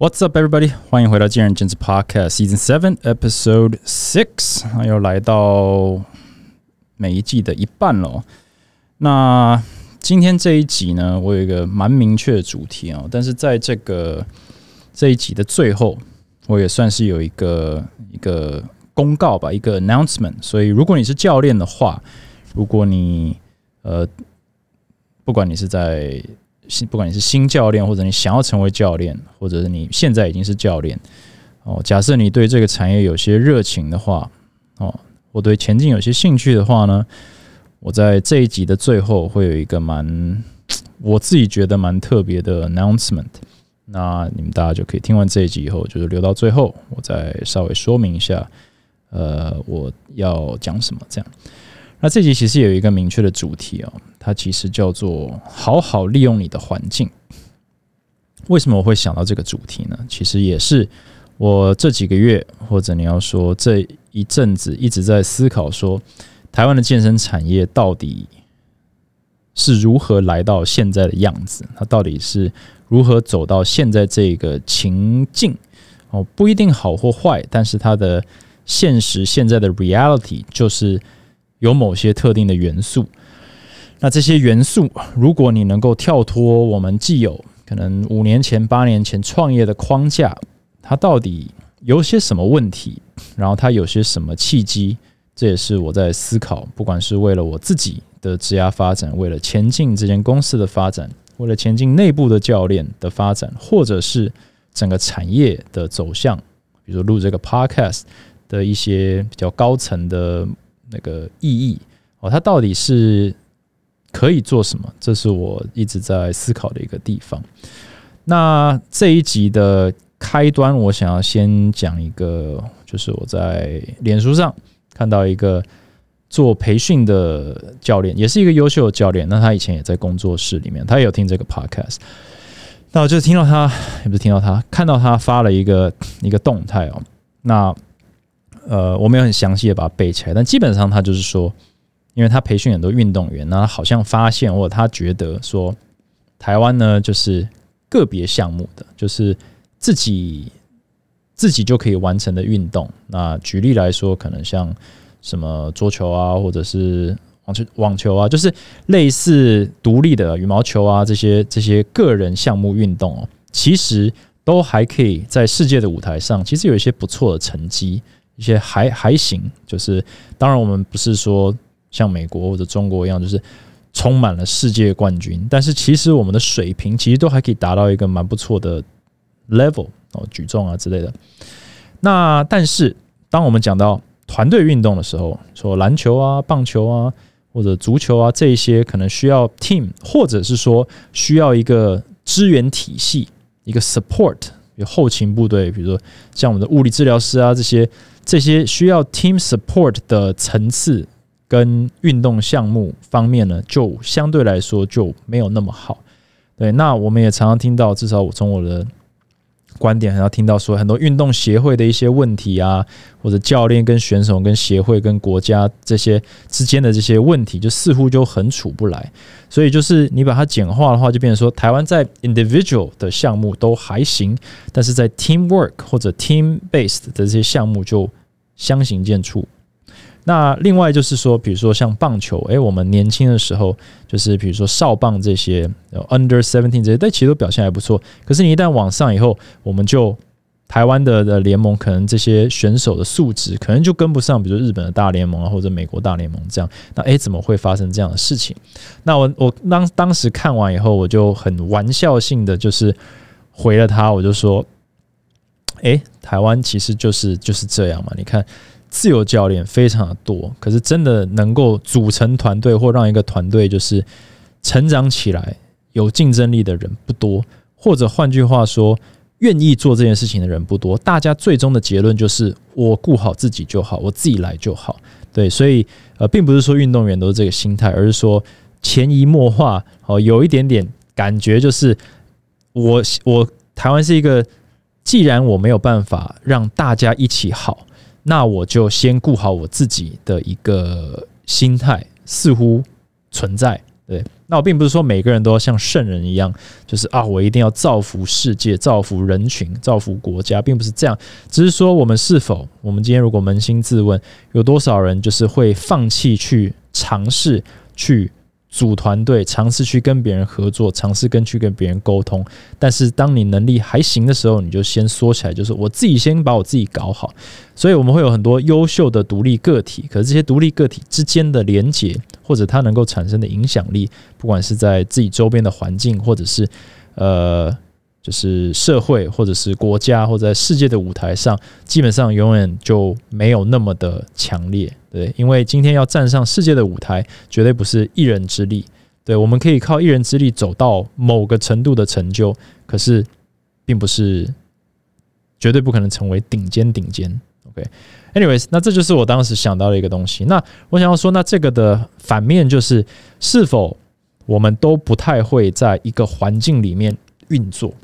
What's up, everybody？欢迎回到《见仁见智 Podcast Season Seven Episode Six》，又来到每一季的一半了。那今天这一集呢，我有一个蛮明确的主题啊，但是在这个这一集的最后，我也算是有一个一个公告吧，一个 announcement。所以，如果你是教练的话，如果你呃，不管你是在不管你是新教练，或者你想要成为教练，或者是你现在已经是教练，哦，假设你对这个产业有些热情的话，哦，我对前进有些兴趣的话呢，我在这一集的最后会有一个蛮，我自己觉得蛮特别的 announcement。那你们大家就可以听完这一集以后，就是留到最后，我再稍微说明一下，呃，我要讲什么这样。那这集其实有一个明确的主题哦，它其实叫做“好好利用你的环境”。为什么我会想到这个主题呢？其实也是我这几个月，或者你要说这一阵子一直在思考，说台湾的健身产业到底是如何来到现在的样子？它到底是如何走到现在这个情境？哦，不一定好或坏，但是它的现实现在的 reality 就是。有某些特定的元素，那这些元素，如果你能够跳脱我们既有可能五年前、八年前创业的框架，它到底有些什么问题？然后它有些什么契机？这也是我在思考，不管是为了我自己的职业发展，为了前进这间公司的发展，为了前进内部的教练的发展，或者是整个产业的走向，比如录这个 podcast 的一些比较高层的。那个意义哦，它到底是可以做什么？这是我一直在思考的一个地方。那这一集的开端，我想要先讲一个，就是我在脸书上看到一个做培训的教练，也是一个优秀的教练。那他以前也在工作室里面，他也有听这个 podcast。那我就听到他，也不是听到他，看到他发了一个一个动态哦。那呃，我没有很详细的把它背起来，但基本上他就是说，因为他培训很多运动员，那好像发现或者他觉得说，台湾呢就是个别项目的，就是自己自己就可以完成的运动。那举例来说，可能像什么桌球啊，或者是网球、网球啊，就是类似独立的羽毛球啊这些这些个人项目运动哦，其实都还可以在世界的舞台上，其实有一些不错的成绩。一些还还行，就是当然我们不是说像美国或者中国一样，就是充满了世界冠军，但是其实我们的水平其实都还可以达到一个蛮不错的 level 哦，举重啊之类的。那但是当我们讲到团队运动的时候，说篮球啊、棒球啊或者足球啊这一些，可能需要 team，或者是说需要一个支援体系，一个 support，有后勤部队，比如说像我们的物理治疗师啊这些。这些需要 team support 的层次跟运动项目方面呢，就相对来说就没有那么好。对，那我们也常常听到，至少我从我的观点，还要听到说很多运动协会的一些问题啊，或者教练跟选手、跟协会、跟国家这些之间的这些问题，就似乎就很处不来。所以就是你把它简化的话，就变成说，台湾在 individual 的项目都还行，但是在 teamwork 或者 team based 的这些项目就相形见绌。那另外就是说，比如说像棒球，诶，我们年轻的时候，就是比如说少棒这些，under seventeen 这些，但其实都表现还不错。可是你一旦往上以后，我们就台湾的的联盟，可能这些选手的素质可能就跟不上，比如日本的大联盟啊，或者美国大联盟这样。那诶，怎么会发生这样的事情？那我我当当时看完以后，我就很玩笑性的就是回了他，我就说。诶，台湾其实就是就是这样嘛。你看，自由教练非常的多，可是真的能够组成团队或让一个团队就是成长起来有竞争力的人不多，或者换句话说，愿意做这件事情的人不多。大家最终的结论就是，我顾好自己就好，我自己来就好。对，所以呃，并不是说运动员都是这个心态，而是说潜移默化哦，有一点点感觉就是我我台湾是一个。既然我没有办法让大家一起好，那我就先顾好我自己的一个心态，似乎存在。对，那我并不是说每个人都要像圣人一样，就是啊，我一定要造福世界、造福人群、造福国家，并不是这样。只是说，我们是否，我们今天如果扪心自问，有多少人就是会放弃去尝试去？组团队，尝试去跟别人合作，尝试跟去跟别人沟通。但是当你能力还行的时候，你就先缩起来，就是我自己先把我自己搞好。所以我们会有很多优秀的独立个体，可是这些独立个体之间的连接，或者它能够产生的影响力，不管是在自己周边的环境，或者是呃。是社会，或者是国家，或者在世界的舞台上，基本上永远就没有那么的强烈，对，因为今天要站上世界的舞台，绝对不是一人之力，对，我们可以靠一人之力走到某个程度的成就，可是并不是绝对不可能成为顶尖顶尖。OK，anyways，那这就是我当时想到的一个东西。那我想要说，那这个的反面就是，是否我们都不太会在一个环境里面运作？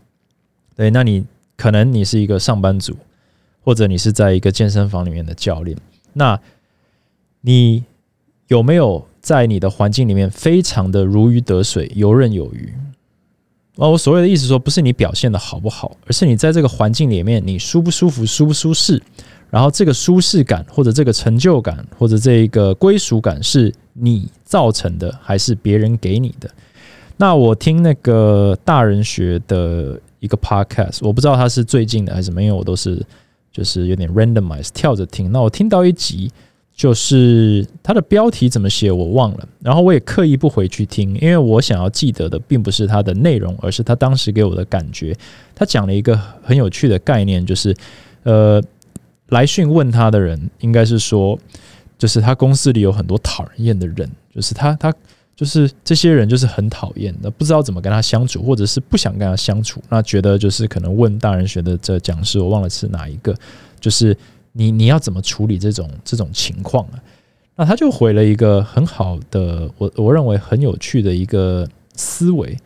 对，那你可能你是一个上班族，或者你是在一个健身房里面的教练，那你有没有在你的环境里面非常的如鱼得水、游刃有余？哦，我所谓的意思说，不是你表现的好不好，而是你在这个环境里面你舒不舒服、舒不舒适，然后这个舒适感或者这个成就感或者这一个归属感是你造成的，还是别人给你的？那我听那个大人学的。一个 podcast，我不知道它是最近的还是什么，因为我都是就是有点 randomize 跳着听。那我听到一集，就是它的标题怎么写我忘了，然后我也刻意不回去听，因为我想要记得的并不是它的内容，而是他当时给我的感觉。他讲了一个很有趣的概念，就是呃，来讯问他的人应该是说，就是他公司里有很多讨人厌的人，就是他他。就是这些人就是很讨厌的，不知道怎么跟他相处，或者是不想跟他相处。那觉得就是可能问大人学的这讲师，我忘了是哪一个，就是你你要怎么处理这种这种情况啊？那他就回了一个很好的，我我认为很有趣的一个思维，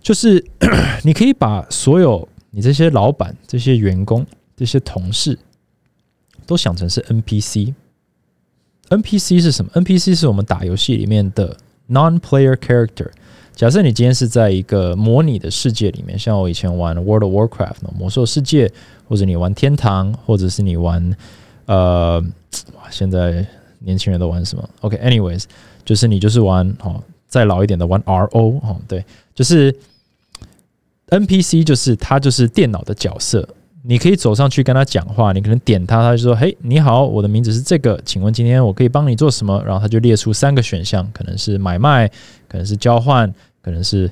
就是 你可以把所有你这些老板、这些员工、这些同事都想成是 NPC。NPC 是什么？NPC 是我们打游戏里面的 non-player character。假设你今天是在一个模拟的世界里面，像我以前玩 World of Warcraft 魔兽世界，或者你玩天堂，或者是你玩呃，现在年轻人都玩什么？OK，anyways，就是你就是玩哦，再老一点的玩 RO 哦，对，就是 NPC，就是它就是电脑的角色。你可以走上去跟他讲话，你可能点他，他就说：“嘿，你好，我的名字是这个，请问今天我可以帮你做什么？”然后他就列出三个选项，可能是买卖，可能是交换，可能是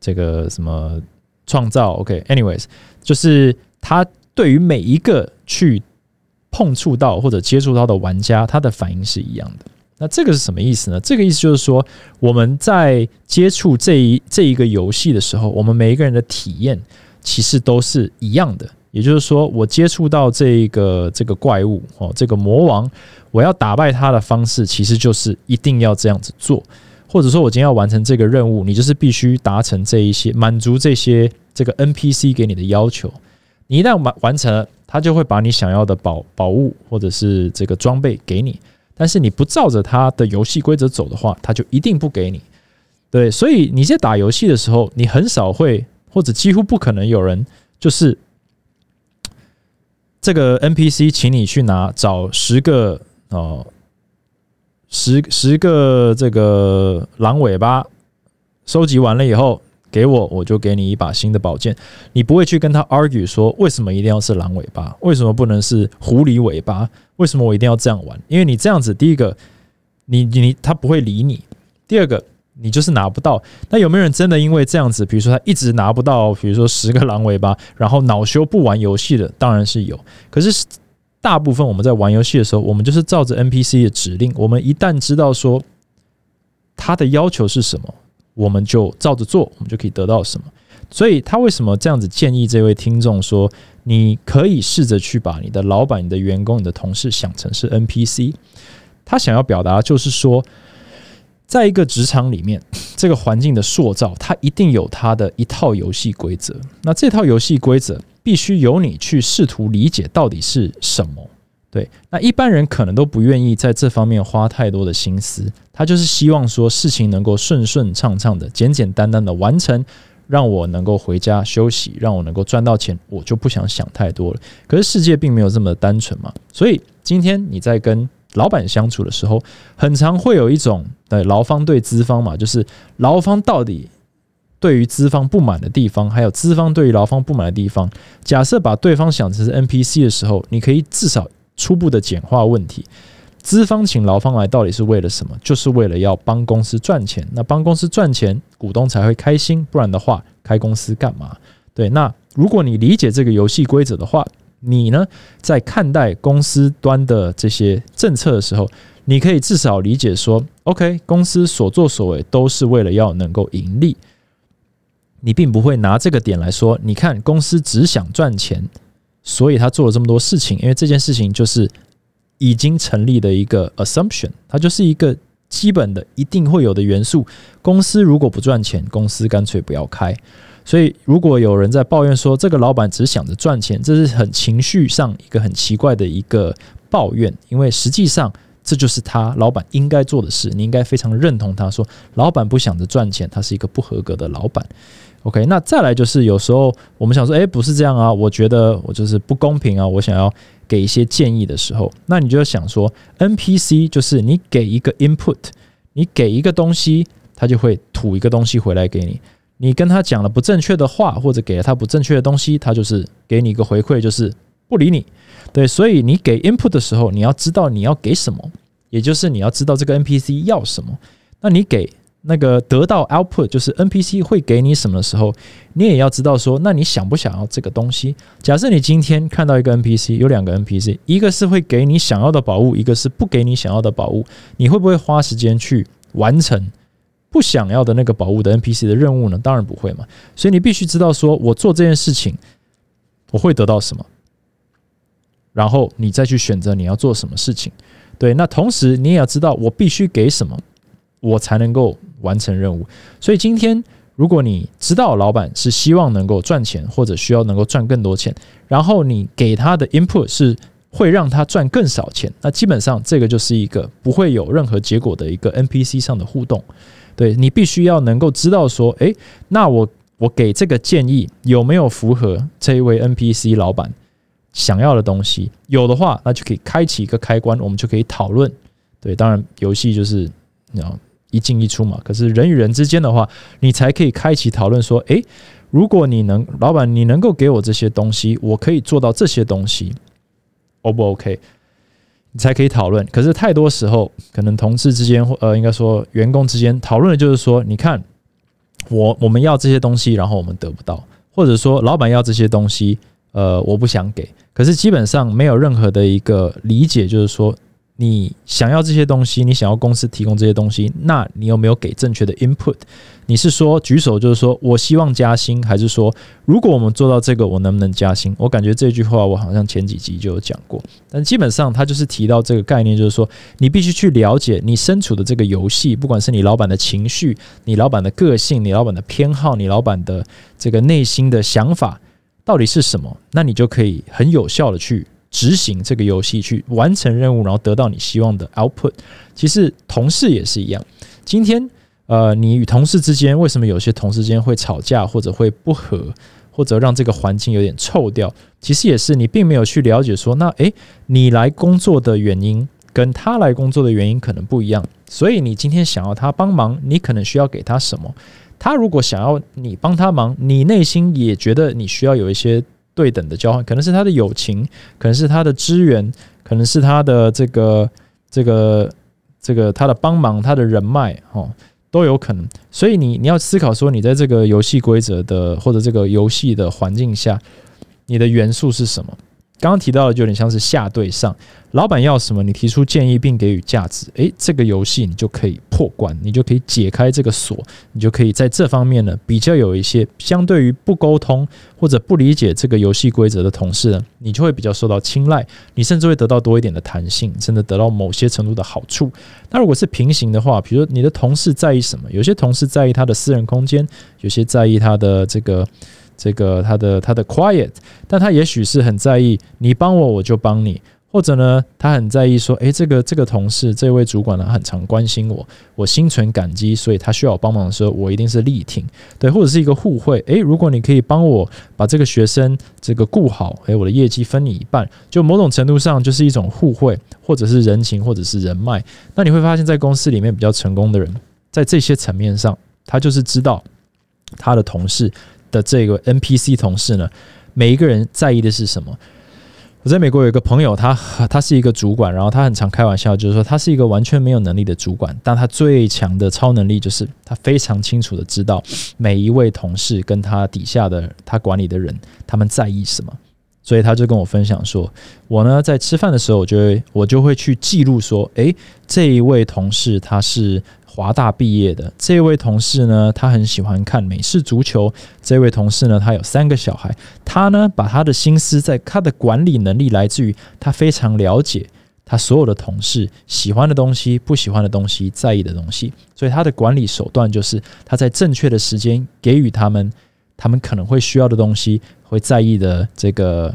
这个什么创造。OK，anyways，就是他对于每一个去碰触到或者接触到的玩家，他的反应是一样的。那这个是什么意思呢？这个意思就是说，我们在接触这一这一个游戏的时候，我们每一个人的体验其实都是一样的。也就是说，我接触到这个这个怪物哦，这个魔王，我要打败他的方式，其实就是一定要这样子做，或者说，我今天要完成这个任务，你就是必须达成这一些，满足这些这个 NPC 给你的要求。你一旦完完成了，他就会把你想要的宝宝物或者是这个装备给你。但是你不照着他的游戏规则走的话，他就一定不给你。对，所以你在打游戏的时候，你很少会或者几乎不可能有人就是。这个 NPC，请你去拿找十个哦，十十个这个狼尾巴，收集完了以后给我，我就给你一把新的宝剑。你不会去跟他 argue 说为什么一定要是狼尾巴，为什么不能是狐狸尾巴？为什么我一定要这样玩？因为你这样子，第一个，你你他不会理你；第二个。你就是拿不到，那有没有人真的因为这样子，比如说他一直拿不到，比如说十个狼尾巴，然后恼羞不玩游戏的？当然是有。可是大部分我们在玩游戏的时候，我们就是照着 NPC 的指令，我们一旦知道说他的要求是什么，我们就照着做，我们就可以得到什么。所以他为什么这样子建议这位听众说，你可以试着去把你的老板、你的员工、你的同事想成是 NPC？他想要表达就是说。在一个职场里面，这个环境的塑造，它一定有它的一套游戏规则。那这套游戏规则必须由你去试图理解到底是什么，对，那一般人可能都不愿意在这方面花太多的心思，他就是希望说事情能够顺顺畅畅的、简简单单的完成，让我能够回家休息，让我能够赚到钱，我就不想想太多了。可是世界并没有这么单纯嘛，所以今天你在跟老板相处的时候，很常会有一种的劳方对资方嘛，就是劳方到底。对于资方不满的地方，还有资方对于劳方不满的地方，假设把对方想成是 NPC 的时候，你可以至少初步的简化问题。资方请劳方来到底是为了什么？就是为了要帮公司赚钱。那帮公司赚钱，股东才会开心，不然的话，开公司干嘛？对，那如果你理解这个游戏规则的话，你呢，在看待公司端的这些政策的时候，你可以至少理解说，OK，公司所作所为都是为了要能够盈利。你并不会拿这个点来说，你看公司只想赚钱，所以他做了这么多事情，因为这件事情就是已经成立的一个 assumption，它就是一个基本的一定会有的元素。公司如果不赚钱，公司干脆不要开。所以，如果有人在抱怨说这个老板只想着赚钱，这是很情绪上一个很奇怪的一个抱怨，因为实际上这就是他老板应该做的事。你应该非常认同他说，老板不想着赚钱，他是一个不合格的老板。OK，那再来就是有时候我们想说，哎，不是这样啊，我觉得我就是不公平啊，我想要给一些建议的时候，那你就想说，NPC 就是你给一个 input，你给一个东西，他就会吐一个东西回来给你。你跟他讲了不正确的话，或者给了他不正确的东西，他就是给你一个回馈，就是不理你。对，所以你给 input 的时候，你要知道你要给什么，也就是你要知道这个 NPC 要什么。那你给。那个得到 output 就是 NPC 会给你什么的时候，你也要知道说，那你想不想要这个东西？假设你今天看到一个 NPC，有两个 NPC，一个是会给你想要的宝物，一个是不给你想要的宝物，你会不会花时间去完成不想要的那个宝物的 NPC 的任务呢？当然不会嘛。所以你必须知道说，我做这件事情我会得到什么，然后你再去选择你要做什么事情。对，那同时你也要知道我必须给什么，我才能够。完成任务，所以今天如果你知道老板是希望能够赚钱，或者需要能够赚更多钱，然后你给他的 input 是会让他赚更少钱，那基本上这个就是一个不会有任何结果的一个 NPC 上的互动。对你必须要能够知道说，诶，那我我给这个建议有没有符合这一位 NPC 老板想要的东西？有的话，那就可以开启一个开关，我们就可以讨论。对，当然游戏就是你知道。一进一出嘛，可是人与人之间的话，你才可以开启讨论说，诶，如果你能，老板，你能够给我这些东西，我可以做到这些东西，O 不 OK？你才可以讨论。可是太多时候，可能同事之间或呃，应该说员工之间讨论的就是说，你看我我们要这些东西，然后我们得不到，或者说老板要这些东西，呃，我不想给。可是基本上没有任何的一个理解，就是说。你想要这些东西，你想要公司提供这些东西，那你有没有给正确的 input？你是说举手就是说我希望加薪，还是说如果我们做到这个，我能不能加薪？我感觉这句话我好像前几集就有讲过，但基本上他就是提到这个概念，就是说你必须去了解你身处的这个游戏，不管是你老板的情绪、你老板的个性、你老板的偏好、你老板的这个内心的想法到底是什么，那你就可以很有效的去。执行这个游戏去完成任务，然后得到你希望的 output。其实同事也是一样。今天，呃，你与同事之间为什么有些同事之间会吵架，或者会不和，或者让这个环境有点臭掉？其实也是你并没有去了解说，那诶，你来工作的原因跟他来工作的原因可能不一样。所以你今天想要他帮忙，你可能需要给他什么？他如果想要你帮他忙，你内心也觉得你需要有一些。对等的交换，可能是他的友情，可能是他的支援，可能是他的这个、这个、这个他的帮忙，他的人脉，哦，都有可能。所以你你要思考说，你在这个游戏规则的或者这个游戏的环境下，你的元素是什么？刚刚提到的就有点像是下对上，老板要什么，你提出建议并给予价值，诶，这个游戏你就可以破关，你就可以解开这个锁，你就可以在这方面呢比较有一些相对于不沟通或者不理解这个游戏规则的同事呢，你就会比较受到青睐，你甚至会得到多一点的弹性，甚至得到某些程度的好处。那如果是平行的话，比如说你的同事在意什么，有些同事在意他的私人空间，有些在意他的这个。这个他的他的 quiet，但他也许是很在意你帮我我就帮你，或者呢，他很在意说，诶，这个这个同事，这位主管呢，很常关心我，我心存感激，所以他需要我帮忙的时候，我一定是力挺，对，或者是一个互惠，诶，如果你可以帮我把这个学生这个顾好，诶，我的业绩分你一半，就某种程度上就是一种互惠，或者是人情，或者是人脉。那你会发现在公司里面比较成功的人，在这些层面上，他就是知道他的同事的这个 NPC 同事呢，每一个人在意的是什么。我在美国有一个朋友，他他是一个主管，然后他很常开玩笑，就是说他是一个完全没有能力的主管，但他最强的超能力就是他非常清楚的知道每一位同事跟他底下的他管理的人他们在意什么，所以他就跟我分享说，我呢在吃饭的时候，我就会我就会去记录说，诶，这一位同事他是。华大毕业的这位同事呢，他很喜欢看美式足球。这位同事呢，他有三个小孩。他呢，把他的心思在他的管理能力来自于他非常了解他所有的同事喜欢的东西、不喜欢的东西、在意的东西。所以他的管理手段就是他在正确的时间给予他们他们可能会需要的东西，会在意的这个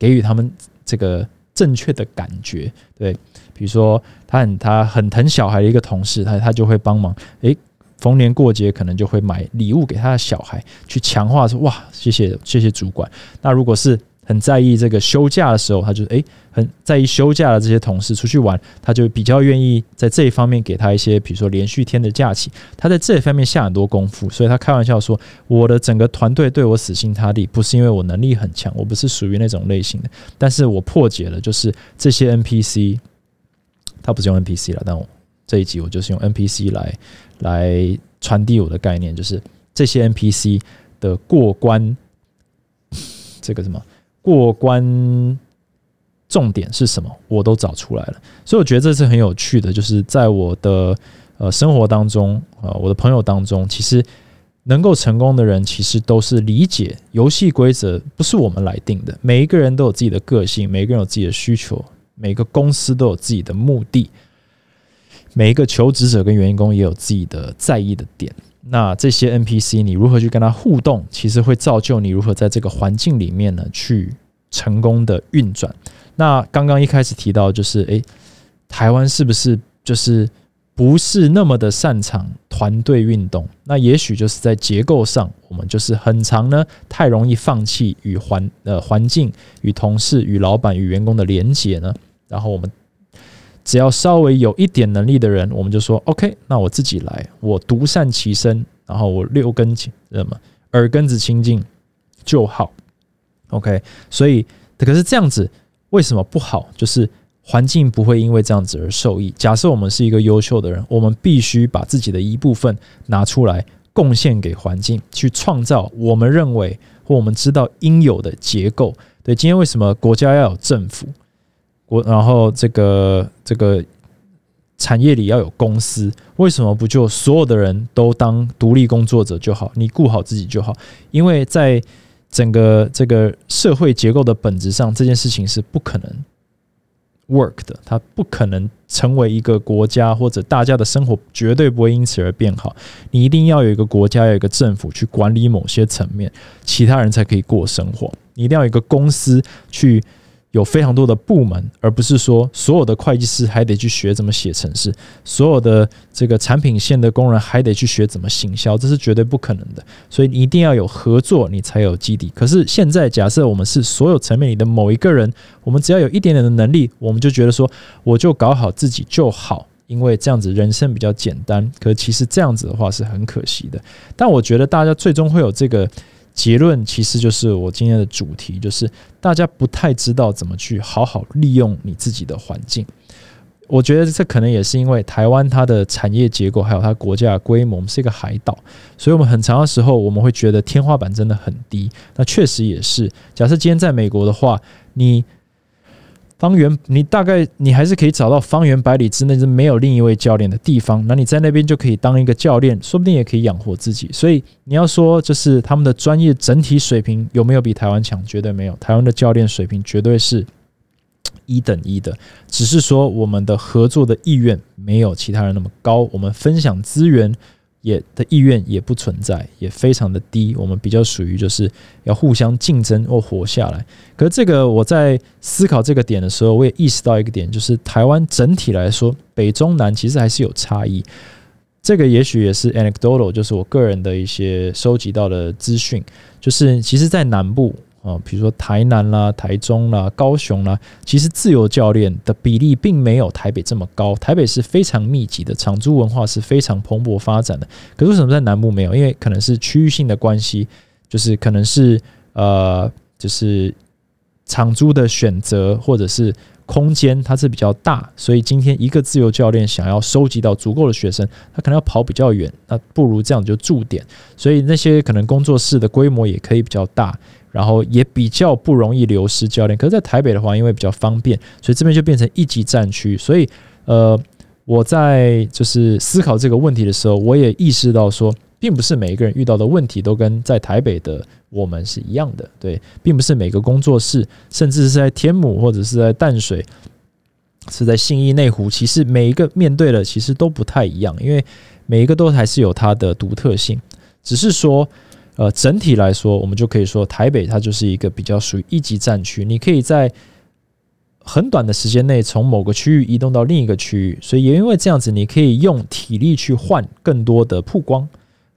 给予他们这个正确的感觉。对。比如说，他很他很疼小孩的一个同事，他他就会帮忙。诶，逢年过节可能就会买礼物给他的小孩，去强化说哇，谢谢谢谢主管。那如果是很在意这个休假的时候，他就诶很在意休假的这些同事出去玩，他就比较愿意在这一方面给他一些，比如说连续天的假期。他在这一方面下很多功夫，所以他开玩笑说，我的整个团队对我死心塌地，不是因为我能力很强，我不是属于那种类型的，但是我破解了就是这些 NPC。他不是用 NPC 了，但我这一集我就是用 NPC 来来传递我的概念，就是这些 NPC 的过关，这个什么过关重点是什么，我都找出来了。所以我觉得这是很有趣的，就是在我的呃生活当中，呃我的朋友当中，其实能够成功的人，其实都是理解游戏规则不是我们来定的，每一个人都有自己的个性，每一个人有自己的需求。每个公司都有自己的目的，每一个求职者跟员工也有自己的在意的点。那这些 NPC 你如何去跟他互动，其实会造就你如何在这个环境里面呢去成功的运转。那刚刚一开始提到就是，诶，台湾是不是就是不是那么的擅长团队运动？那也许就是在结构上，我们就是很长呢，太容易放弃与环呃环境、与同事、与老板、与员工的连结呢？然后我们只要稍微有一点能力的人，我们就说 OK，那我自己来，我独善其身，然后我六根清什么耳根子清净就好。OK，所以可是这样子为什么不好？就是环境不会因为这样子而受益。假设我们是一个优秀的人，我们必须把自己的一部分拿出来贡献给环境，去创造我们认为或我们知道应有的结构。对，今天为什么国家要有政府？我然后这个这个产业里要有公司，为什么不就所有的人都当独立工作者就好？你顾好自己就好，因为在整个这个社会结构的本质上，这件事情是不可能 work 的，它不可能成为一个国家或者大家的生活绝对不会因此而变好。你一定要有一个国家，有一个政府去管理某些层面，其他人才可以过生活。你一定要有一个公司去。有非常多的部门，而不是说所有的会计师还得去学怎么写程式，所有的这个产品线的工人还得去学怎么行销，这是绝对不可能的。所以你一定要有合作，你才有基底。可是现在假设我们是所有层面里的某一个人，我们只要有一点点的能力，我们就觉得说我就搞好自己就好，因为这样子人生比较简单。可其实这样子的话是很可惜的。但我觉得大家最终会有这个。结论其实就是我今天的主题，就是大家不太知道怎么去好好利用你自己的环境。我觉得这可能也是因为台湾它的产业结构，还有它国家的规模，我们是一个海岛，所以我们很长的时候我们会觉得天花板真的很低。那确实也是。假设今天在美国的话，你。方圆，你大概你还是可以找到方圆百里之内是没有另一位教练的地方，那你在那边就可以当一个教练，说不定也可以养活自己。所以你要说，就是他们的专业整体水平有没有比台湾强？绝对没有，台湾的教练水平绝对是一等一的，只是说我们的合作的意愿没有其他人那么高，我们分享资源也的意愿也不存在，也非常的低。我们比较属于就是要互相竞争或活下来。可是这个我在思考这个点的时候，我也意识到一个点，就是台湾整体来说，北中南其实还是有差异。这个也许也是 anecdotal，就是我个人的一些收集到的资讯，就是其实，在南部。啊，比如说台南啦、台中啦、高雄啦，其实自由教练的比例并没有台北这么高。台北是非常密集的，场租文化是非常蓬勃发展的。可是为什么在南部没有？因为可能是区域性的关系，就是可能是呃，就是场租的选择或者是空间它是比较大，所以今天一个自由教练想要收集到足够的学生，他可能要跑比较远，那不如这样就驻点。所以那些可能工作室的规模也可以比较大。然后也比较不容易流失教练，可是，在台北的话，因为比较方便，所以这边就变成一级战区。所以，呃，我在就是思考这个问题的时候，我也意识到说，并不是每一个人遇到的问题都跟在台北的我们是一样的。对，并不是每个工作室，甚至是在天母或者是在淡水，是在信义内湖，其实每一个面对的其实都不太一样，因为每一个都还是有它的独特性，只是说。呃，整体来说，我们就可以说，台北它就是一个比较属于一级战区。你可以在很短的时间内从某个区域移动到另一个区域，所以也因为这样子，你可以用体力去换更多的曝光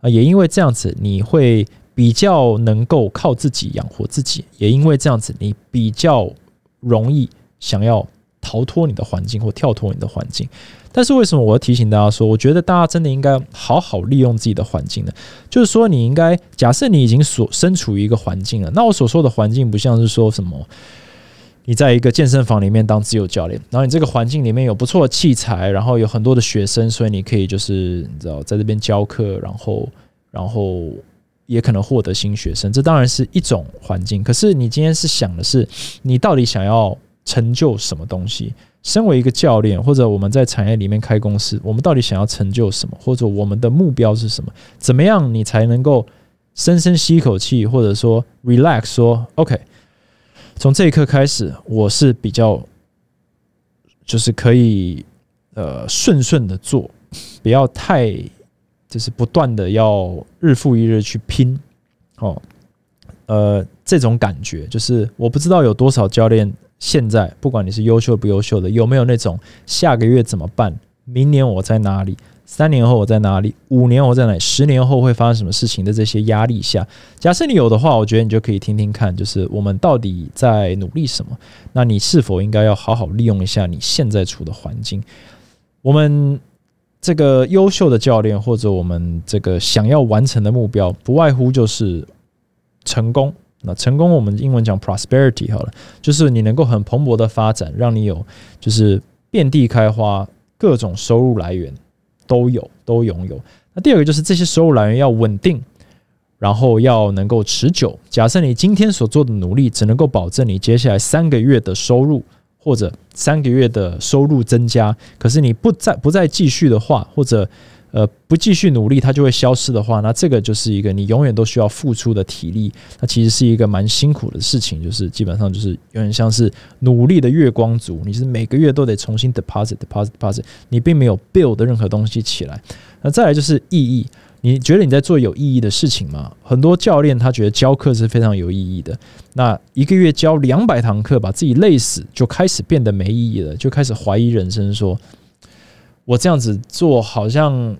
啊。也因为这样子，你会比较能够靠自己养活自己。也因为这样子，你比较容易想要逃脱你的环境或跳脱你的环境。但是为什么我要提醒大家说，我觉得大家真的应该好好利用自己的环境呢？就是说，你应该假设你已经所身处于一个环境了，那我所说的环境不像是说什么你在一个健身房里面当自由教练，然后你这个环境里面有不错的器材，然后有很多的学生，所以你可以就是你知道在这边教课，然后然后也可能获得新学生，这当然是一种环境。可是你今天是想的是，你到底想要成就什么东西？身为一个教练，或者我们在产业里面开公司，我们到底想要成就什么？或者我们的目标是什么？怎么样你才能够深深吸一口气，或者说 relax，说 OK，从这一刻开始，我是比较就是可以呃顺顺的做，不要太就是不断的要日复一日去拼哦，呃，这种感觉就是我不知道有多少教练。现在不管你是优秀不优秀的，有没有那种下个月怎么办？明年我在哪里？三年后我在哪里？五年我在哪里？十年后会发生什么事情的这些压力下，假设你有的话，我觉得你就可以听听看，就是我们到底在努力什么？那你是否应该要好好利用一下你现在处的环境？我们这个优秀的教练，或者我们这个想要完成的目标，不外乎就是成功。那成功，我们英文讲 prosperity 好了，就是你能够很蓬勃的发展，让你有就是遍地开花，各种收入来源都有，都拥有。那第二个就是这些收入来源要稳定，然后要能够持久。假设你今天所做的努力只能够保证你接下来三个月的收入，或者三个月的收入增加，可是你不再不再继续的话，或者呃，不继续努力，它就会消失的话，那这个就是一个你永远都需要付出的体力。那其实是一个蛮辛苦的事情，就是基本上就是有点像是努力的月光族，你是每个月都得重新 deposit deposit deposit，你并没有 build 的任何东西起来。那再来就是意义，你觉得你在做有意义的事情吗？很多教练他觉得教课是非常有意义的，那一个月教两百堂课，把自己累死，就开始变得没意义了，就开始怀疑人生，说我这样子做好像。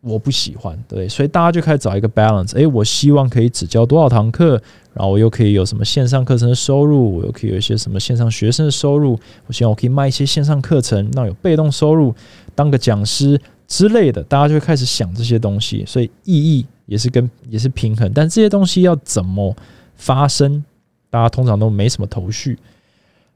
我不喜欢，对，所以大家就开始找一个 balance。诶，我希望可以只教多少堂课，然后我又可以有什么线上课程的收入，我又可以有一些什么线上学生的收入。我希望我可以卖一些线上课程，那有被动收入，当个讲师之类的。大家就会开始想这些东西，所以意义也是跟也是平衡。但这些东西要怎么发生，大家通常都没什么头绪。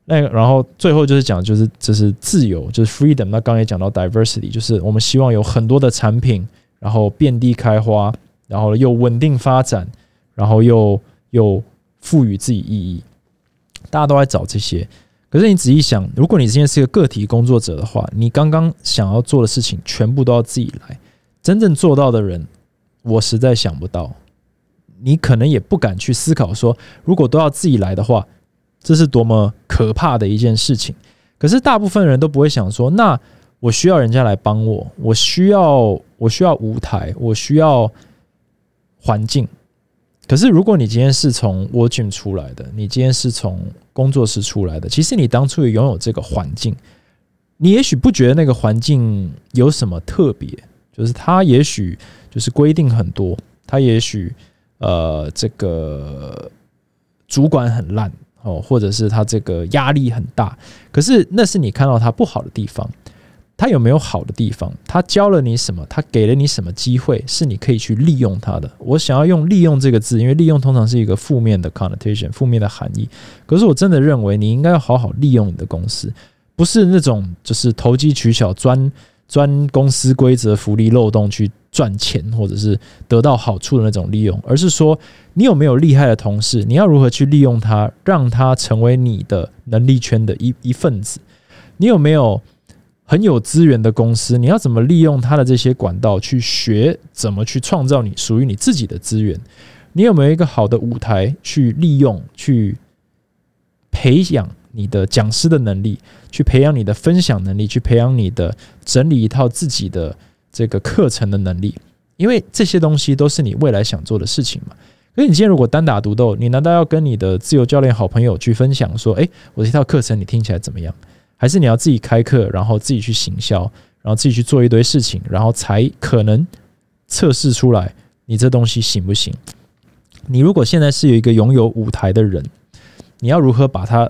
那然后最后就是讲，就是这是自由，就是 freedom。那刚也讲到 diversity，就是我们希望有很多的产品，然后遍地开花，然后又稳定发展，然后又又赋予自己意义。大家都在找这些，可是你仔细想，如果你今天是一个个体工作者的话，你刚刚想要做的事情全部都要自己来，真正做到的人，我实在想不到。你可能也不敢去思考说，如果都要自己来的话。这是多么可怕的一件事情！可是大部分人都不会想说，那我需要人家来帮我，我需要我需要舞台，我需要环境。可是如果你今天是从 Wojin 出来的，你今天是从工作室出来的，其实你当初也拥有这个环境，你也许不觉得那个环境有什么特别，就是它也许就是规定很多，它也许呃这个主管很烂哦，或者是他这个压力很大，可是那是你看到他不好的地方。他有没有好的地方？他教了你什么？他给了你什么机会？是你可以去利用他的。我想要用“利用”这个字，因为利用通常是一个负面的 connotation，负面的含义。可是我真的认为，你应该要好好利用你的公司，不是那种就是投机取巧、钻钻公司规则、福利漏洞去赚钱，或者是得到好处的那种利用，而是说你有没有厉害的同事？你要如何去利用他，让他成为你的能力圈的一一份子？你有没有？很有资源的公司，你要怎么利用他的这些管道去学怎么去创造你属于你自己的资源？你有没有一个好的舞台去利用、去培养你的讲师的能力，去培养你的分享能力，去培养你的整理一套自己的这个课程的能力？因为这些东西都是你未来想做的事情嘛。所以你今天如果单打独斗，你难道要跟你的自由教练好朋友去分享说：“诶，我这套课程你听起来怎么样？”还是你要自己开课，然后自己去行销，然后自己去做一堆事情，然后才可能测试出来你这东西行不行？你如果现在是有一个拥有舞台的人，你要如何把它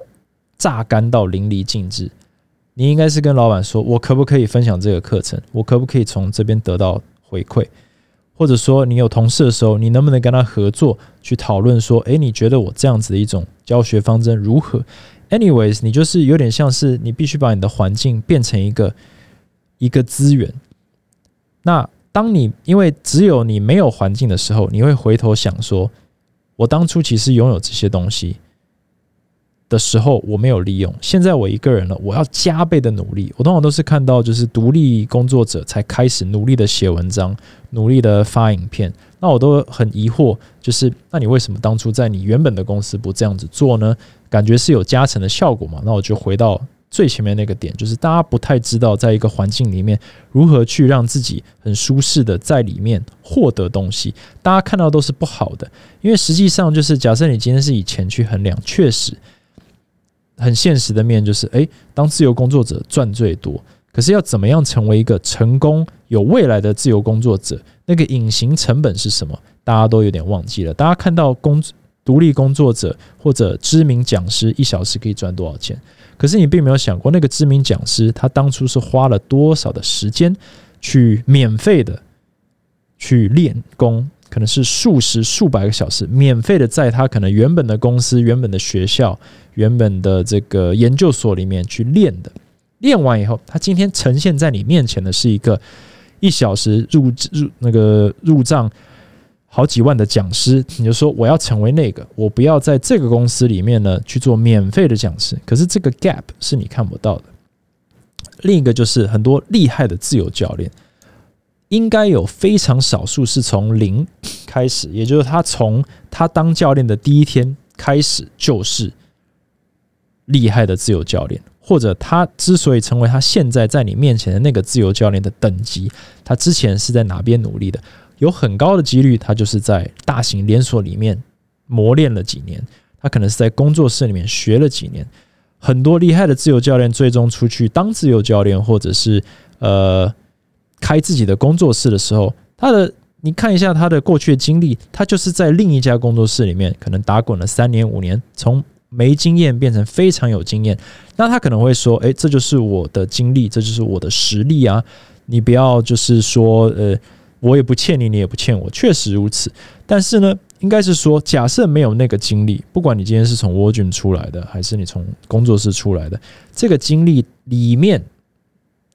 榨干到淋漓尽致？你应该是跟老板说：“我可不可以分享这个课程？我可不可以从这边得到回馈？”或者说，你有同事的时候，你能不能跟他合作去讨论说：“诶，你觉得我这样子的一种教学方针如何？” Anyways，你就是有点像是你必须把你的环境变成一个一个资源。那当你因为只有你没有环境的时候，你会回头想说，我当初其实拥有这些东西的时候，我没有利用。现在我一个人了，我要加倍的努力。我通常都是看到就是独立工作者才开始努力的写文章，努力的发影片。那我都很疑惑，就是那你为什么当初在你原本的公司不这样子做呢？感觉是有加成的效果嘛？那我就回到最前面那个点，就是大家不太知道，在一个环境里面如何去让自己很舒适的在里面获得东西。大家看到都是不好的，因为实际上就是假设你今天是以钱去衡量，确实很现实的面就是，诶，当自由工作者赚最多。可是要怎么样成为一个成功有未来的自由工作者？那个隐形成本是什么？大家都有点忘记了。大家看到工独立工作者或者知名讲师一小时可以赚多少钱？可是你并没有想过，那个知名讲师他当初是花了多少的时间去免费的去练功，可能是数十数百个小时，免费的在他可能原本的公司、原本的学校、原本的这个研究所里面去练的。练完以后，他今天呈现在你面前的是一个一小时入入那个入账好几万的讲师。你就说我要成为那个，我不要在这个公司里面呢去做免费的讲师。可是这个 gap 是你看不到的。另一个就是很多厉害的自由教练，应该有非常少数是从零开始，也就是他从他当教练的第一天开始就是厉害的自由教练。或者他之所以成为他现在在你面前的那个自由教练的等级，他之前是在哪边努力的？有很高的几率，他就是在大型连锁里面磨练了几年，他可能是在工作室里面学了几年。很多厉害的自由教练最终出去当自由教练，或者是呃开自己的工作室的时候，他的你看一下他的过去的经历，他就是在另一家工作室里面可能打滚了三年五年，从。没经验变成非常有经验，那他可能会说：“诶，这就是我的经历，这就是我的实力啊！你不要就是说，呃，我也不欠你，你也不欠我，确实如此。但是呢，应该是说，假设没有那个经历，不管你今天是从 Virgin 出来的，还是你从工作室出来的，这个经历里面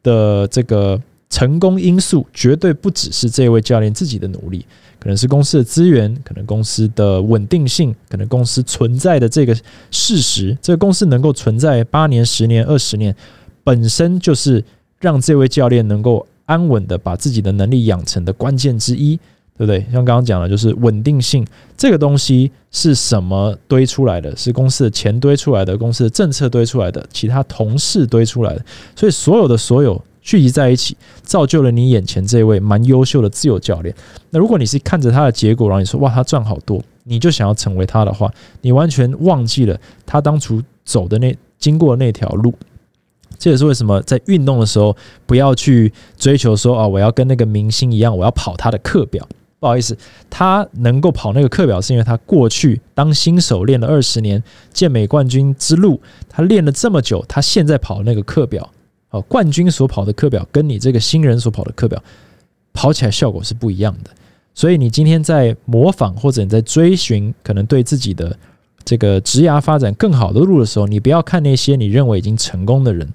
的这个成功因素，绝对不只是这位教练自己的努力。”可能是公司的资源，可能公司的稳定性，可能公司存在的这个事实，这个公司能够存在八年、十年、二十年，本身就是让这位教练能够安稳的把自己的能力养成的关键之一，对不对？像刚刚讲的，就是稳定性这个东西是什么堆出来的？是公司的钱堆出来的，公司的政策堆出来的，其他同事堆出来的，所以所有的所有。聚集在一起，造就了你眼前这位蛮优秀的自由教练。那如果你是看着他的结果，然后你说哇，他赚好多，你就想要成为他的话，你完全忘记了他当初走的那经过那条路。这也是为什么在运动的时候不要去追求说啊，我要跟那个明星一样，我要跑他的课表。不好意思，他能够跑那个课表，是因为他过去当新手练了二十年健美冠军之路，他练了这么久，他现在跑那个课表，哦，冠军所跑的课表跟你这个新人所跑的课表跑起来效果是不一样的。所以你今天在模仿或者你在追寻可能对自己的这个职涯发展更好的路的时候，你不要看那些你认为已经成功的人，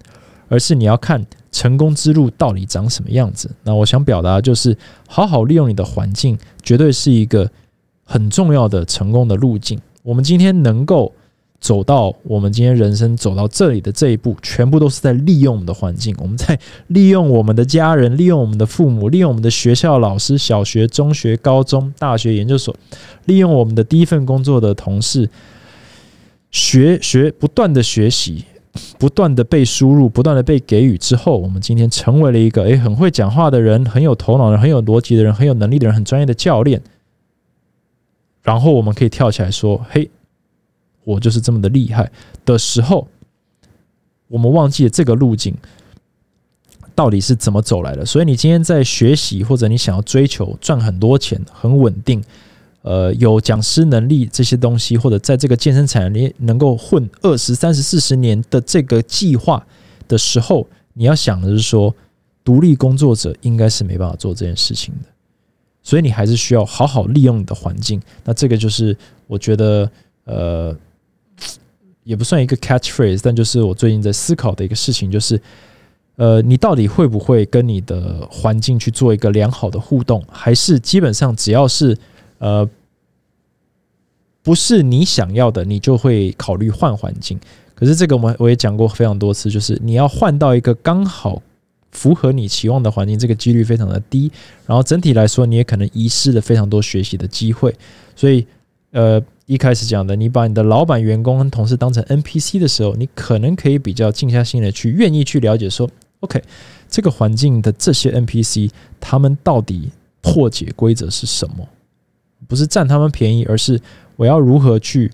而是你要看。成功之路到底长什么样子？那我想表达就是，好好利用你的环境，绝对是一个很重要的成功的路径。我们今天能够走到我们今天人生走到这里的这一步，全部都是在利用我们的环境。我们在利用我们的家人，利用我们的父母，利用我们的学校老师，小学、中学、高中、大学、研究所，利用我们的第一份工作的同事，学学不断的学习。不断的被输入，不断的被给予之后，我们今天成为了一个诶很会讲话的人，很有头脑的人，很有逻辑的人，很有能力的人，很专业的教练。然后我们可以跳起来说：“嘿，我就是这么的厉害。”的时候，我们忘记了这个路径到底是怎么走来的。所以，你今天在学习，或者你想要追求赚很多钱、很稳定。呃，有讲师能力这些东西，或者在这个健身产业里能够混二十三十四十年的这个计划的时候，你要想的是说，独立工作者应该是没办法做这件事情的，所以你还是需要好好利用你的环境。那这个就是我觉得，呃，也不算一个 catchphrase，但就是我最近在思考的一个事情，就是呃，你到底会不会跟你的环境去做一个良好的互动，还是基本上只要是呃，不是你想要的，你就会考虑换环境。可是这个我们我也讲过非常多次，就是你要换到一个刚好符合你期望的环境，这个几率非常的低。然后整体来说，你也可能遗失了非常多学习的机会。所以，呃，一开始讲的，你把你的老板、员工跟同事当成 NPC 的时候，你可能可以比较静下心来去愿意去了解说，OK，这个环境的这些 NPC，他们到底破解规则是什么？不是占他们便宜，而是我要如何去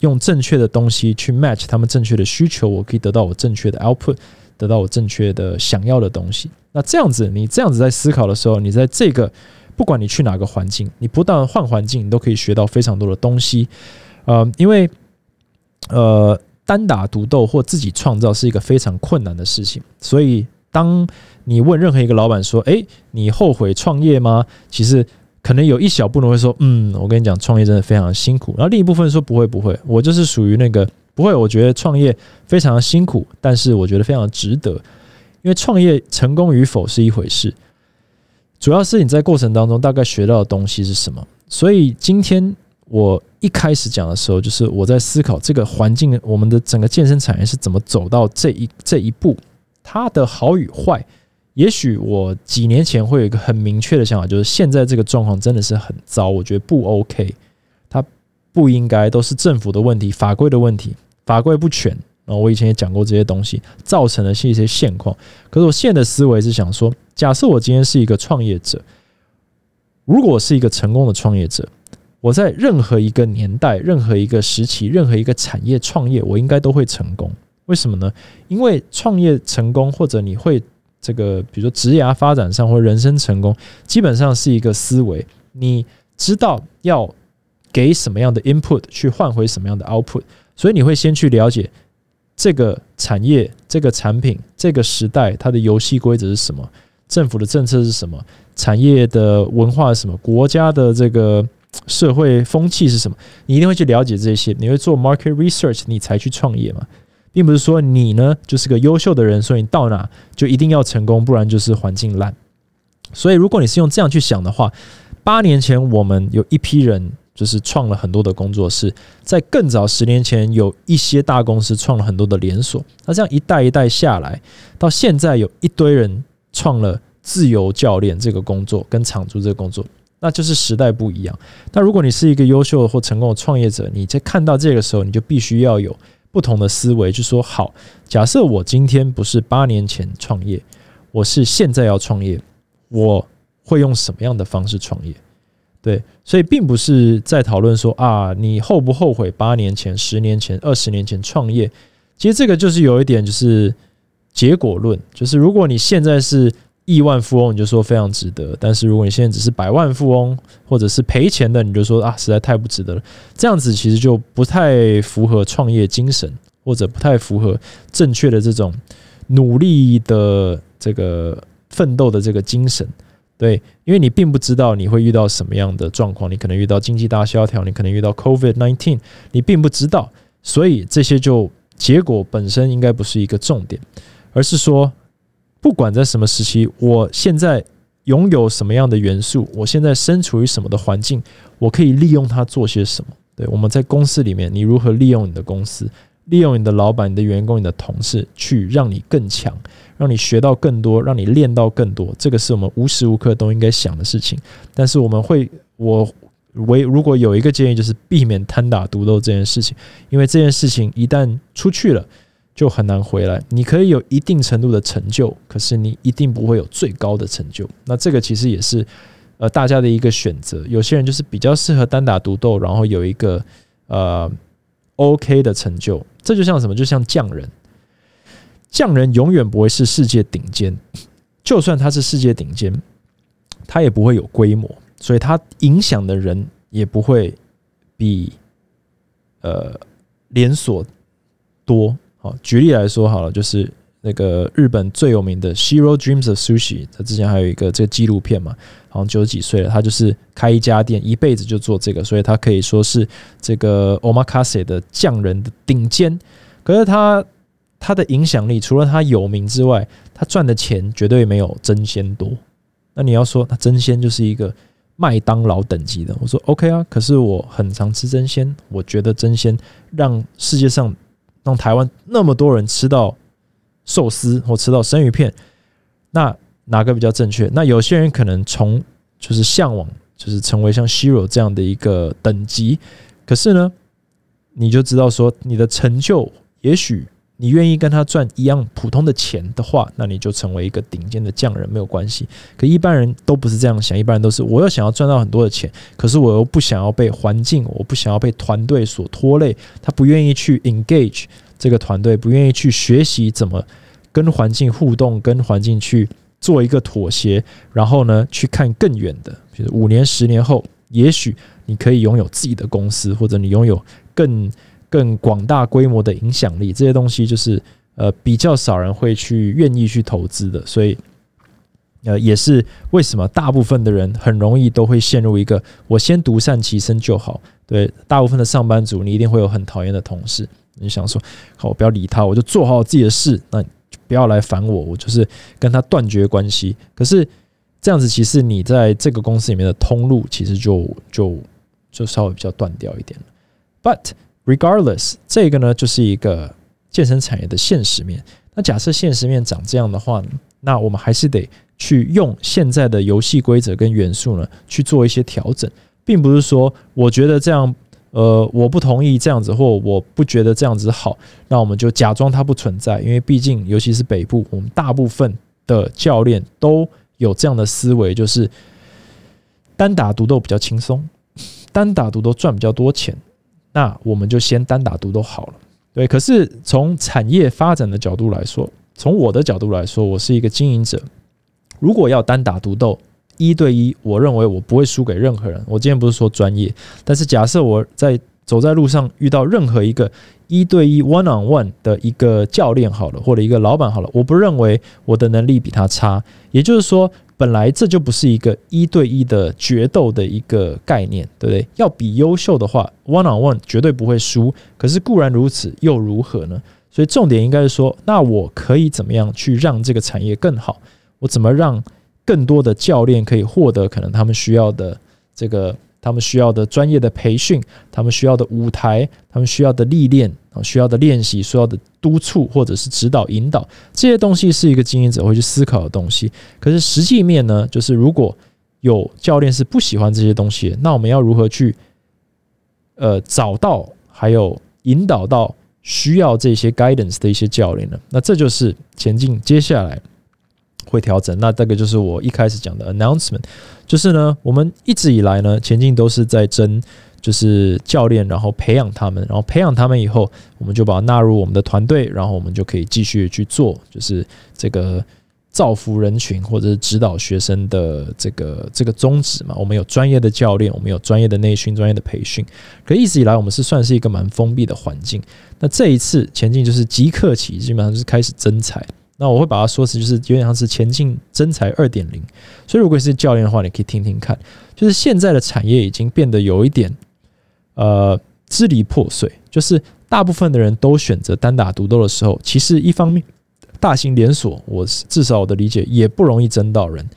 用正确的东西去 match 他们正确的需求，我可以得到我正确的 output，得到我正确的想要的东西。那这样子，你这样子在思考的时候，你在这个不管你去哪个环境，你不但换环境，你都可以学到非常多的东西。呃，因为呃单打独斗或自己创造是一个非常困难的事情，所以当你问任何一个老板说：“诶，你后悔创业吗？”其实。可能有一小部分会说，嗯，我跟你讲，创业真的非常辛苦。然后另一部分说，不会不会，我就是属于那个不会。我觉得创业非常辛苦，但是我觉得非常值得，因为创业成功与否是一回事，主要是你在过程当中大概学到的东西是什么。所以今天我一开始讲的时候，就是我在思考这个环境，我们的整个健身产业是怎么走到这一这一步，它的好与坏。也许我几年前会有一个很明确的想法，就是现在这个状况真的是很糟，我觉得不 OK，它不应该都是政府的问题、法规的问题，法规不全。啊我以前也讲过这些东西，造成了是一些现况。可是我现在的思维是想说，假设我今天是一个创业者，如果我是一个成功的创业者，我在任何一个年代、任何一个时期、任何一个产业创业，我应该都会成功。为什么呢？因为创业成功，或者你会。这个，比如说职涯发展上或人生成功，基本上是一个思维。你知道要给什么样的 input 去换回什么样的 output，所以你会先去了解这个产业、这个产品、这个时代它的游戏规则是什么，政府的政策是什么，产业的文化是什么，国家的这个社会风气是什么，你一定会去了解这些。你会做 market research，你才去创业嘛。并不是说你呢就是个优秀的人，所以你到哪就一定要成功，不然就是环境烂。所以如果你是用这样去想的话，八年前我们有一批人就是创了很多的工作室，在更早十年前有一些大公司创了很多的连锁。那这样一代一代下来，到现在有一堆人创了自由教练这个工作跟场租这个工作，那就是时代不一样。那如果你是一个优秀的或成功的创业者，你在看到这个时候，你就必须要有。不同的思维，就说好，假设我今天不是八年前创业，我是现在要创业，我会用什么样的方式创业？对，所以并不是在讨论说啊，你后不后悔八年前、十年前、二十年前创业？其实这个就是有一点就是结果论，就是如果你现在是亿万富翁，你就说非常值得；但是如果你现在只是百万富翁，或者是赔钱的，你就说啊，实在太不值得了。这样子其实就不太符合创业精神，或者不太符合正确的这种努力的这个奋斗的这个精神。对，因为你并不知道你会遇到什么样的状况，你可能遇到经济大萧条，你可能遇到 COVID nineteen，你并不知道，所以这些就结果本身应该不是一个重点，而是说，不管在什么时期，我现在拥有什么样的元素，我现在身处于什么的环境，我可以利用它做些什么。对，我们在公司里面，你如何利用你的公司？利用你的老板、你的员工、你的同事，去让你更强，让你学到更多，让你练到更多。这个是我们无时无刻都应该想的事情。但是我们会，我唯如果有一个建议，就是避免单打独斗这件事情，因为这件事情一旦出去了，就很难回来。你可以有一定程度的成就，可是你一定不会有最高的成就。那这个其实也是呃大家的一个选择。有些人就是比较适合单打独斗，然后有一个呃。OK 的成就，这就像什么？就像匠人，匠人永远不会是世界顶尖，就算他是世界顶尖，他也不会有规模，所以他影响的人也不会比呃连锁多。好，举例来说好了，就是那个日本最有名的 Shiro Dreams of Sushi，他之前还有一个这个纪录片嘛。好像九十几岁了，他就是开一家店，一辈子就做这个，所以他可以说是这个 omakase 的匠人的顶尖。可是他他的影响力，除了他有名之外，他赚的钱绝对没有真仙多。那你要说他真仙就是一个麦当劳等级的，我说 OK 啊。可是我很常吃真仙，我觉得真仙让世界上让台湾那么多人吃到寿司或吃到生鱼片，那。哪个比较正确？那有些人可能从就是向往，就是成为像 Shiro 这样的一个等级。可是呢，你就知道说，你的成就，也许你愿意跟他赚一样普通的钱的话，那你就成为一个顶尖的匠人没有关系。可一般人都不是这样想，一般人都是我又想要赚到很多的钱，可是我又不想要被环境，我不想要被团队所拖累。他不愿意去 engage 这个团队，不愿意去学习怎么跟环境互动，跟环境去。做一个妥协，然后呢，去看更远的，比如五年、十年后，也许你可以拥有自己的公司，或者你拥有更更广大规模的影响力。这些东西就是呃比较少人会去愿意去投资的，所以呃也是为什么大部分的人很容易都会陷入一个我先独善其身就好。对，大部分的上班族，你一定会有很讨厌的同事，你想说好，我不要理他，我就做好自己的事。那不要来烦我，我就是跟他断绝关系。可是这样子，其实你在这个公司里面的通路，其实就就就稍微比较断掉一点 But regardless，这个呢，就是一个健身产业的现实面。那假设现实面长这样的话，那我们还是得去用现在的游戏规则跟元素呢，去做一些调整，并不是说我觉得这样。呃，我不同意这样子，或我不觉得这样子好，那我们就假装它不存在。因为毕竟，尤其是北部，我们大部分的教练都有这样的思维，就是单打独斗比较轻松，单打独斗赚比较多钱，那我们就先单打独斗好了。对，可是从产业发展的角度来说，从我的角度来说，我是一个经营者，如果要单打独斗。一对一，我认为我不会输给任何人。我今天不是说专业，但是假设我在走在路上遇到任何一个一对一 one on one 的一个教练好了，或者一个老板好了，我不认为我的能力比他差。也就是说，本来这就不是一个一对一的决斗的一个概念，对不对？要比优秀的话，one on one 绝对不会输。可是固然如此，又如何呢？所以重点应该是说，那我可以怎么样去让这个产业更好？我怎么让？更多的教练可以获得可能他们需要的这个，他们需要的专业的培训，他们需要的舞台，他们需要的历练啊，需要的练习，需要的督促或者是指导引导，这些东西是一个经营者会去思考的东西。可是实际面呢，就是如果有教练是不喜欢这些东西，那我们要如何去呃找到还有引导到需要这些 guidance 的一些教练呢？那这就是前进接下来。会调整。那这个就是我一开始讲的 announcement，就是呢，我们一直以来呢，前进都是在争，就是教练，然后培养他们，然后培养他们以后，我们就把它纳入我们的团队，然后我们就可以继续去做，就是这个。造福人群或者是指导学生的这个这个宗旨嘛，我们有专业的教练，我们有专业的内训、专业的培训。可一直以来，我们是算是一个蛮封闭的环境。那这一次前进就是即刻起，基本上就是开始增财。那我会把它说成就是有点像是前进增财二点零。所以如果是教练的话，你可以听听看，就是现在的产业已经变得有一点呃支离破碎，就是大部分的人都选择单打独斗的时候，其实一方面。大型连锁，我至少我的理解也不容易争到人，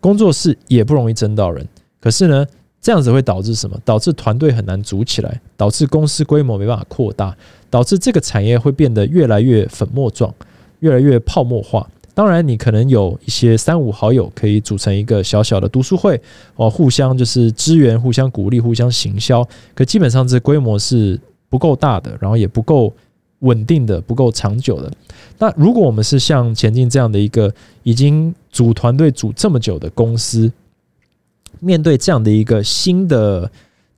工作室也不容易争到人。可是呢，这样子会导致什么？导致团队很难组起来，导致公司规模没办法扩大，导致这个产业会变得越来越粉末状，越来越泡沫化。当然，你可能有一些三五好友可以组成一个小小的读书会，哦，互相就是支援、互相鼓励、互相行销。可基本上这规模是不够大的，然后也不够。稳定的不够长久的。那如果我们是像前进这样的一个已经组团队组这么久的公司，面对这样的一个新的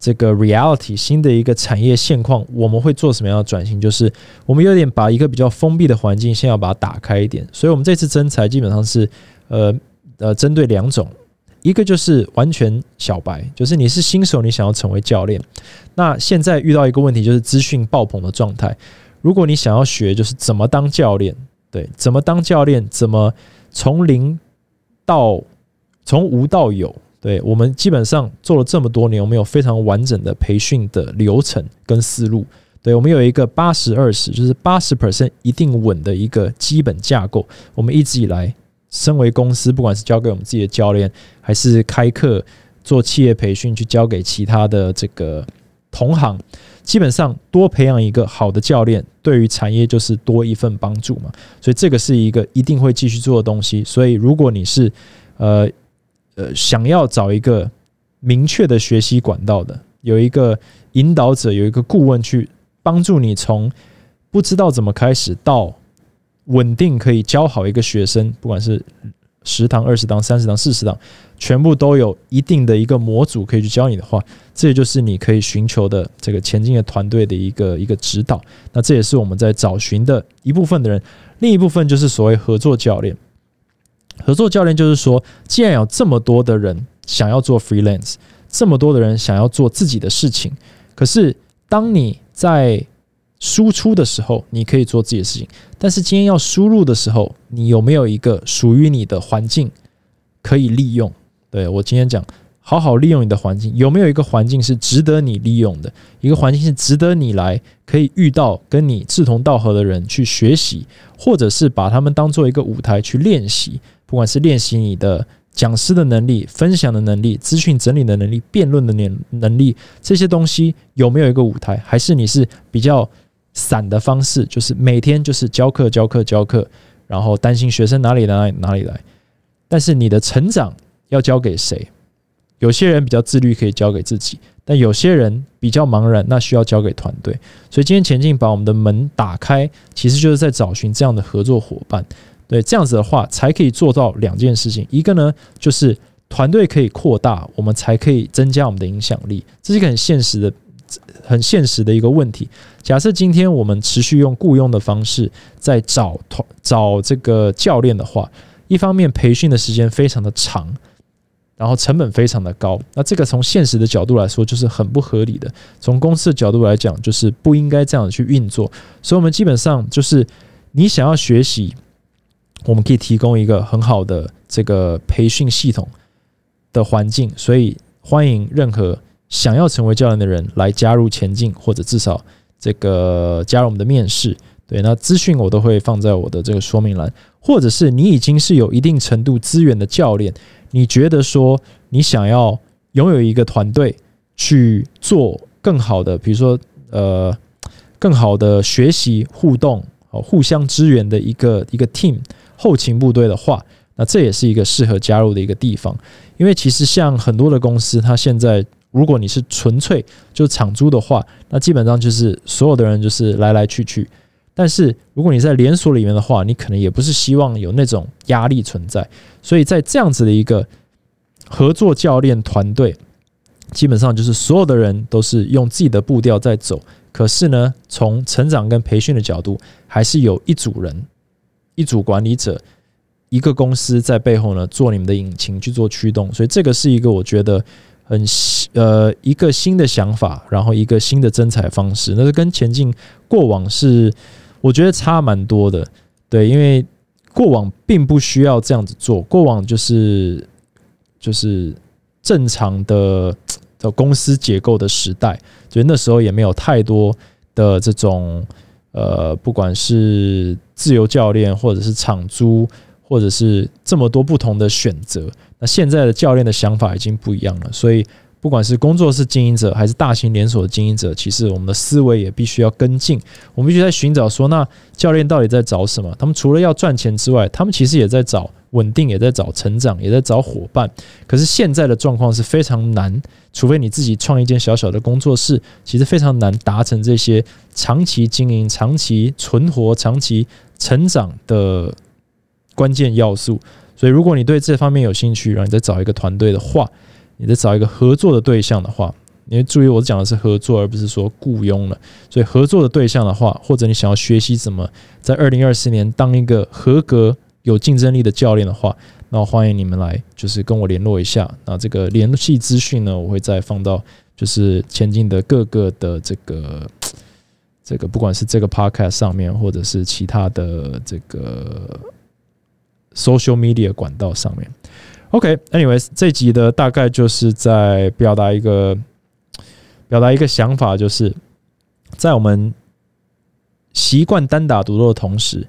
这个 reality，新的一个产业现况，我们会做什么样的转型？就是我们有点把一个比较封闭的环境，先要把它打开一点。所以，我们这次增材基本上是呃呃针对两种，一个就是完全小白，就是你是新手，你想要成为教练，那现在遇到一个问题就是资讯爆棚的状态。如果你想要学，就是怎么当教练，对，怎么当教练，怎么从零到从无到有，对我们基本上做了这么多年，我们有非常完整的培训的流程跟思路，对我们有一个八十二十，就是八十 percent 一定稳的一个基本架构。我们一直以来，身为公司，不管是交给我们自己的教练，还是开课做企业培训，去交给其他的这个同行。基本上多培养一个好的教练，对于产业就是多一份帮助嘛。所以这个是一个一定会继续做的东西。所以如果你是呃呃想要找一个明确的学习管道的，有一个引导者，有一个顾问去帮助你从不知道怎么开始到稳定可以教好一个学生，不管是。十堂、二十堂、三十堂、四十堂，全部都有一定的一个模组可以去教你的话，这也就是你可以寻求的这个前进的团队的一个一个指导。那这也是我们在找寻的一部分的人，另一部分就是所谓合作教练。合作教练就是说，既然有这么多的人想要做 freelance，这么多的人想要做自己的事情，可是当你在输出的时候，你可以做自己的事情；但是今天要输入的时候，你有没有一个属于你的环境可以利用？对我今天讲，好好利用你的环境，有没有一个环境是值得你利用的？一个环境是值得你来可以遇到跟你志同道合的人去学习，或者是把他们当做一个舞台去练习，不管是练习你的讲师的能力、分享的能力、资讯整理的能力、辩论的能能力，这些东西有没有一个舞台？还是你是比较？散的方式就是每天就是教课教课教课，然后担心学生哪里来哪里来，但是你的成长要交给谁？有些人比较自律，可以交给自己；但有些人比较茫然，那需要交给团队。所以今天前进把我们的门打开，其实就是在找寻这样的合作伙伴。对，这样子的话才可以做到两件事情：一个呢，就是团队可以扩大，我们才可以增加我们的影响力。这是一个很现实的。很现实的一个问题。假设今天我们持续用雇佣的方式在找团找这个教练的话，一方面培训的时间非常的长，然后成本非常的高。那这个从现实的角度来说，就是很不合理的。从公司的角度来讲，就是不应该这样去运作。所以，我们基本上就是你想要学习，我们可以提供一个很好的这个培训系统的环境。所以，欢迎任何。想要成为教练的人来加入前进，或者至少这个加入我们的面试，对，那资讯我都会放在我的这个说明栏。或者是你已经是有一定程度资源的教练，你觉得说你想要拥有一个团队去做更好的，比如说呃更好的学习互动哦，互相支援的一个一个 team 后勤部队的话，那这也是一个适合加入的一个地方。因为其实像很多的公司，它现在如果你是纯粹就是场租的话，那基本上就是所有的人就是来来去去，但是如果你在连锁里面的话，你可能也不是希望有那种压力存在。所以在这样子的一个合作教练团队，基本上就是所有的人都是用自己的步调在走。可是呢，从成长跟培训的角度，还是有一组人、一组管理者、一个公司在背后呢做你们的引擎去做驱动。所以这个是一个我觉得很呃一个新的想法，然后一个新的增财方式。那是跟前进过往是。我觉得差蛮多的，对，因为过往并不需要这样子做，过往就是就是正常的的公司结构的时代，所以那时候也没有太多的这种呃，不管是自由教练，或者是场租，或者是这么多不同的选择。那现在的教练的想法已经不一样了，所以。不管是工作室经营者还是大型连锁经营者，其实我们的思维也必须要跟进。我们必须在寻找说，那教练到底在找什么？他们除了要赚钱之外，他们其实也在找稳定，也在找成长，也在找伙伴。可是现在的状况是非常难，除非你自己创一间小小的工作室，其实非常难达成这些长期经营、长期存活、长期成长的关键要素。所以，如果你对这方面有兴趣，然后你再找一个团队的话，你再找一个合作的对象的话，你要注意，我讲的是合作，而不是说雇佣了。所以合作的对象的话，或者你想要学习怎么在二零二四年当一个合格、有竞争力的教练的话，那欢迎你们来，就是跟我联络一下。那这个联系资讯呢，我会再放到就是前进的各个的这个这个，不管是这个 podcast 上面，或者是其他的这个 social media 管道上面。OK，anyways，这集的大概就是在表达一个表达一个想法，就是在我们习惯单打独斗的同时，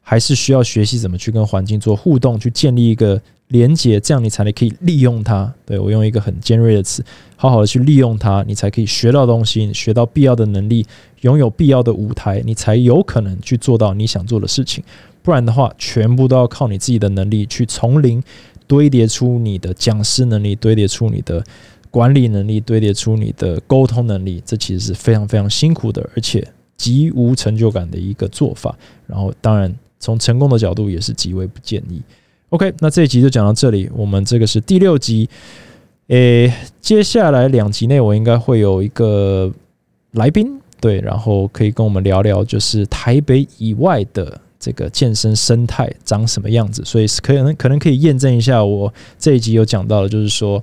还是需要学习怎么去跟环境做互动，去建立一个连接，这样你才能可以利用它。对我用一个很尖锐的词，好好的去利用它，你才可以学到东西，学到必要的能力，拥有必要的舞台，你才有可能去做到你想做的事情。不然的话，全部都要靠你自己的能力去从零。堆叠出你的讲师能力，堆叠出你的管理能力，堆叠出你的沟通能力，这其实是非常非常辛苦的，而且极无成就感的一个做法。然后，当然从成功的角度也是极为不建议。OK，那这一集就讲到这里。我们这个是第六集，诶，接下来两集内我应该会有一个来宾，对，然后可以跟我们聊聊，就是台北以外的。这个健身生态长什么样子？所以可能可能可以验证一下我这一集有讲到的，就是说，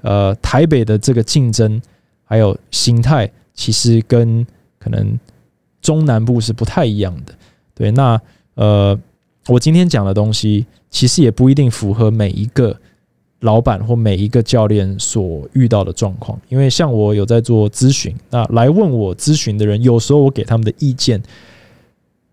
呃，台北的这个竞争还有形态，其实跟可能中南部是不太一样的。对，那呃，我今天讲的东西，其实也不一定符合每一个老板或每一个教练所遇到的状况。因为像我有在做咨询，那来问我咨询的人，有时候我给他们的意见。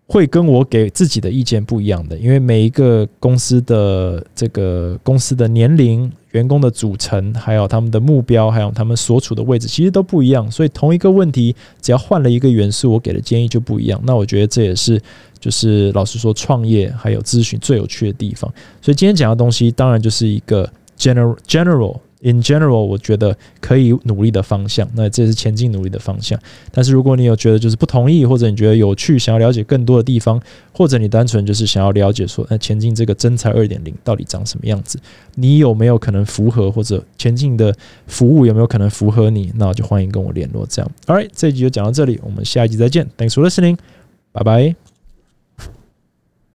会跟我给自己的意见不一样的，因为每一个公司的这个公司的年龄、员工的组成，还有他们的目标，还有他们所处的位置，其实都不一样。所以同一个问题，只要换了一个元素，我给的建议就不一样。那我觉得这也是，就是老实说，创业还有咨询最有趣的地方。所以今天讲的东西，当然就是一个 general general。In general，我觉得可以努力的方向，那这是前进努力的方向。但是如果你有觉得就是不同意，或者你觉得有趣，想要了解更多的地方，或者你单纯就是想要了解说，那前进这个真才二点零到底长什么样子，你有没有可能符合，或者前进的服务有没有可能符合你，那就欢迎跟我联络。这样，All right，这一集就讲到这里，我们下一集再见。Thanks for listening，拜拜。